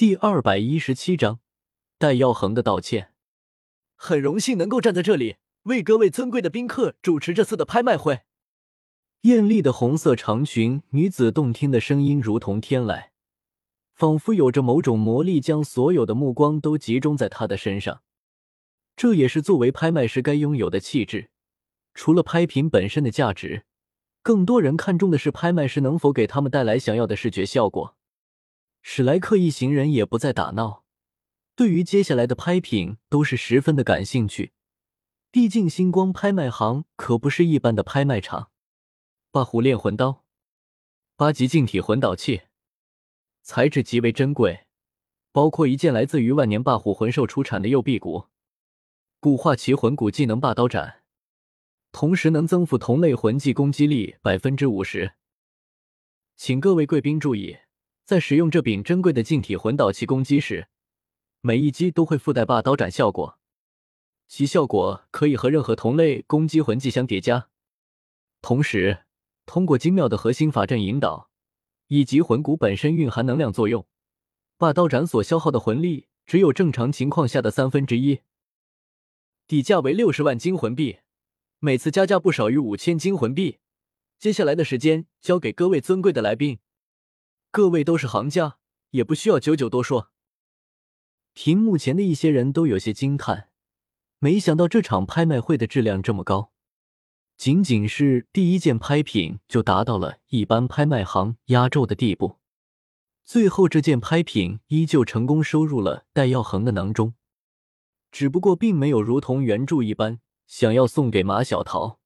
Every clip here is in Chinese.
第二百一十七章戴耀恒的道歉。很荣幸能够站在这里，为各位尊贵的宾客主持这次的拍卖会。艳丽的红色长裙，女子动听的声音如同天籁，仿佛有着某种魔力，将所有的目光都集中在她的身上。这也是作为拍卖师该拥有的气质。除了拍品本身的价值，更多人看重的是拍卖师能否给他们带来想要的视觉效果。史莱克一行人也不再打闹，对于接下来的拍品都是十分的感兴趣。毕竟星光拍卖行可不是一般的拍卖场。八虎炼魂刀，八级净体魂导器，材质极为珍贵，包括一件来自于万年霸虎魂兽出产的右臂骨，古化奇魂骨技能霸刀斩，同时能增幅同类魂技攻击力百分之五十。请各位贵宾注意。在使用这柄珍贵的净体魂导器攻击时，每一击都会附带霸刀斩效果，其效果可以和任何同类攻击魂技相叠加。同时，通过精妙的核心法阵引导，以及魂骨本身蕴含能量作用，霸刀斩所消耗的魂力只有正常情况下的三分之一。底价为六十万金魂币，每次加价不少于五千金魂币。接下来的时间交给各位尊贵的来宾。各位都是行家，也不需要九九多说。屏幕前的一些人都有些惊叹，没想到这场拍卖会的质量这么高，仅仅是第一件拍品就达到了一般拍卖行压轴的地步。最后这件拍品依旧成功收入了戴耀恒的囊中，只不过并没有如同原著一般想要送给马小桃。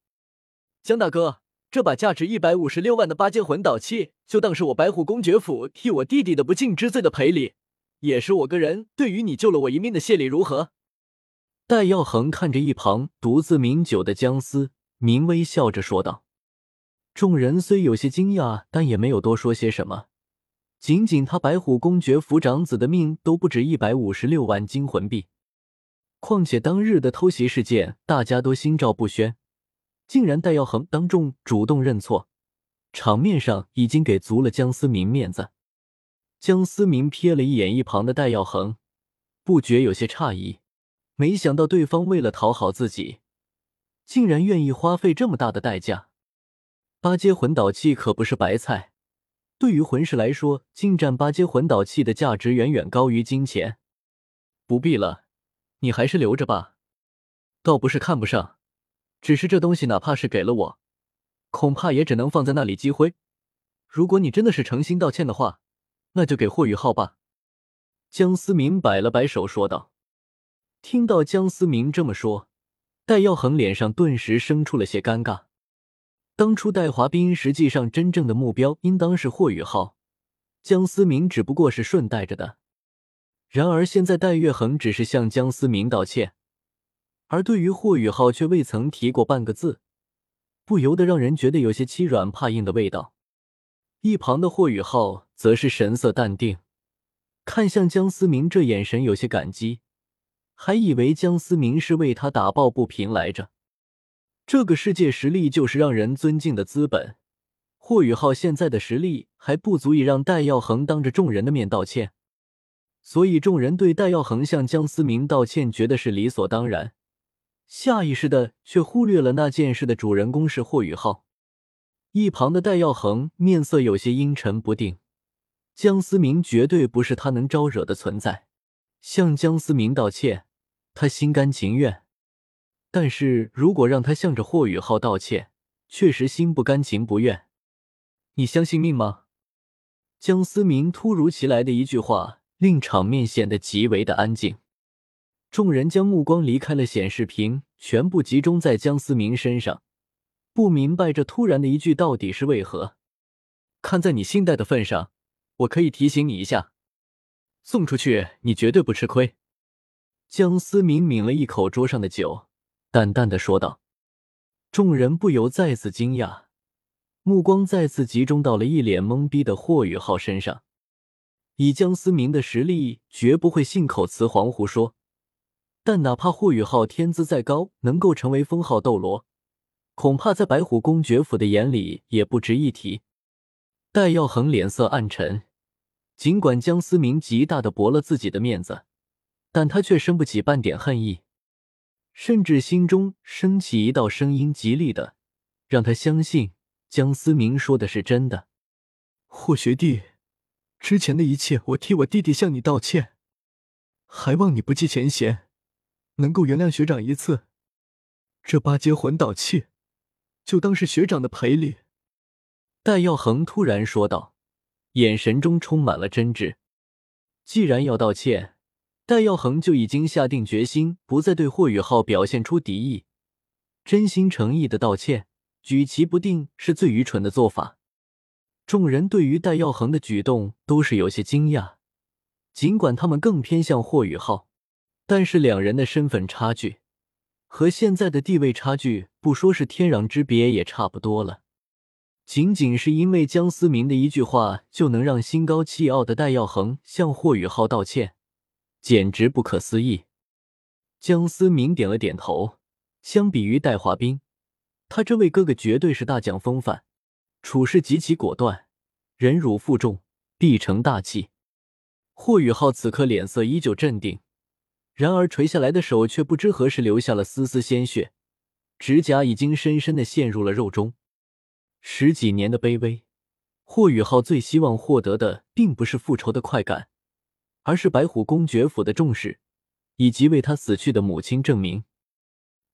江大哥。这把价值一百五十六万的八阶魂导器，就当是我白虎公爵府替我弟弟的不敬之罪的赔礼，也是我个人对于你救了我一命的谢礼，如何？戴耀恒看着一旁独自抿酒的姜思明，微笑着说道。众人虽有些惊讶，但也没有多说些什么。仅仅他白虎公爵府长子的命都不止一百五十六万金魂币，况且当日的偷袭事件，大家都心照不宣。竟然戴耀恒当众主动认错，场面上已经给足了江思明面子。江思明瞥了一眼一旁的戴耀恒，不觉有些诧异，没想到对方为了讨好自己，竟然愿意花费这么大的代价。八阶魂导器可不是白菜，对于魂师来说，近战八阶魂导器的价值远远高于金钱。不必了，你还是留着吧，倒不是看不上。只是这东西，哪怕是给了我，恐怕也只能放在那里积灰。如果你真的是诚心道歉的话，那就给霍雨浩吧。”江思明摆了摆手说道。听到江思明这么说，戴耀恒脸上顿时生出了些尴尬。当初戴华斌实际上真正的目标应当是霍雨浩，江思明只不过是顺带着的。然而现在戴月恒只是向江思明道歉。而对于霍雨浩却未曾提过半个字，不由得让人觉得有些欺软怕硬的味道。一旁的霍雨浩则是神色淡定，看向江思明，这眼神有些感激，还以为江思明是为他打抱不平来着。这个世界实力就是让人尊敬的资本，霍雨浩现在的实力还不足以让戴耀恒当着众人的面道歉，所以众人对戴耀恒向江思明道歉觉得是理所当然。下意识的却忽略了那件事的主人公是霍雨浩。一旁的戴耀恒面色有些阴沉不定。江思明绝对不是他能招惹的存在，向江思明道歉，他心甘情愿。但是如果让他向着霍雨浩道歉，确实心不甘情不愿。你相信命吗？江思明突如其来的一句话，令场面显得极为的安静。众人将目光离开了显示屏，全部集中在江思明身上，不明白这突然的一句到底是为何。看在你信贷的份上，我可以提醒你一下，送出去你绝对不吃亏。江思明抿了一口桌上的酒，淡淡的说道。众人不由再次惊讶，目光再次集中到了一脸懵逼的霍雨浩身上。以江思明的实力，绝不会信口雌黄胡说。但哪怕霍雨浩天资再高，能够成为封号斗罗，恐怕在白虎公爵府的眼里也不值一提。戴耀恒脸色暗沉，尽管江思明极大的驳了自己的面子，但他却生不起半点恨意，甚至心中升起一道声音，极力的让他相信江思明说的是真的。霍学弟，之前的一切，我替我弟弟向你道歉，还望你不计前嫌，能够原谅学长一次。这八阶魂导器，就当是学长的赔礼。戴耀恒突然说道，眼神中充满了真挚。既然要道歉，戴耀恒就已经下定决心，不再对霍雨浩表现出敌意，真心诚意的道歉，举棋不定是最愚蠢的做法。众人对于戴耀恒的举动都是有些惊讶，尽管他们更偏向霍雨浩，但是两人的身份差距和现在的地位差距，不说是天壤之别，也差不多了。仅仅是因为江思明的一句话，就能让心高气傲的戴耀恒向霍雨浩道歉，简直不可思议。江思明点了点头。相比于戴华斌，他这位哥哥绝对是大将风范，处事极其果断，忍辱负重，必成大器。霍雨浩此刻脸色依旧镇定，然而垂下来的手却不知何时流下了丝丝鲜血，指甲已经深深的陷入了肉中。十几年的卑微，霍雨浩最希望获得的，并不是复仇的快感，而是白虎公爵府的重视，以及为他死去的母亲证明。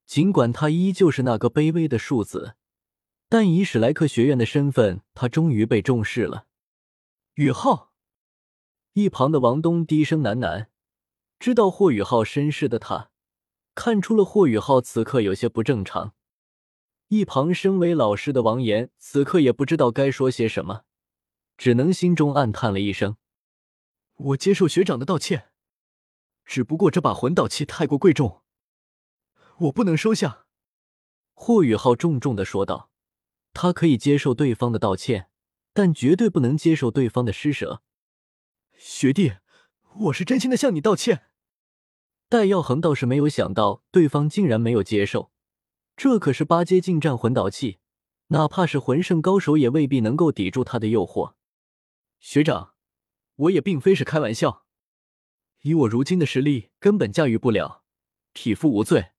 尽管他依旧是那个卑微的庶子，但以史莱克学院的身份，他终于被重视了。雨浩，一旁的王东低声喃喃，知道霍雨浩身世的他，看出了霍雨浩此刻有些不正常。一旁身为老师的王岩此刻也不知道该说些什么，只能心中暗叹了一声：“我接受学长的道歉，只不过这把魂导器太过贵重，我不能收下。”霍雨浩重重的说道：“他可以接受对方的道歉，但绝对不能接受对方的施舍。”学弟，我是真心的向你道歉。戴耀恒倒是没有想到对方竟然没有接受。这可是八阶近战魂导器，哪怕是魂圣高手也未必能够抵住他的诱惑。学长，我也并非是开玩笑，以我如今的实力，根本驾驭不了。匹夫无罪，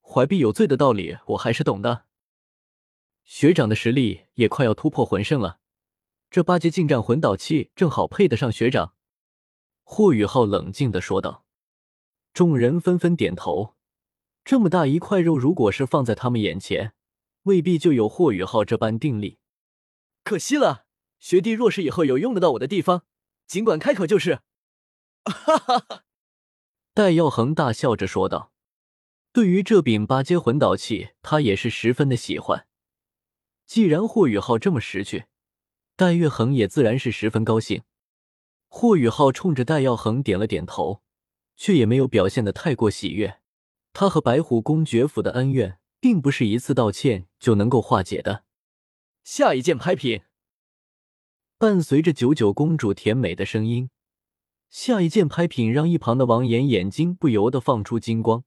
怀璧有罪的道理，我还是懂的。学长的实力也快要突破魂圣了，这八阶近战魂导器正好配得上学长。霍雨浩冷静的说道。众人纷纷点头。这么大一块肉，如果是放在他们眼前，未必就有霍雨浩这般定力。可惜了，学弟若是以后有用得到我的地方，尽管开口就是。哈哈哈！戴耀恒大笑着说道：“对于这柄八阶魂导器，他也是十分的喜欢。既然霍雨浩这么识趣，戴月恒也自然是十分高兴。”霍雨浩冲着戴耀恒点了点头，却也没有表现的太过喜悦。他和白虎公爵府的恩怨，并不是一次道歉就能够化解的。下一件拍品，伴随着九九公主甜美的声音，下一件拍品让一旁的王岩眼睛不由得放出金光。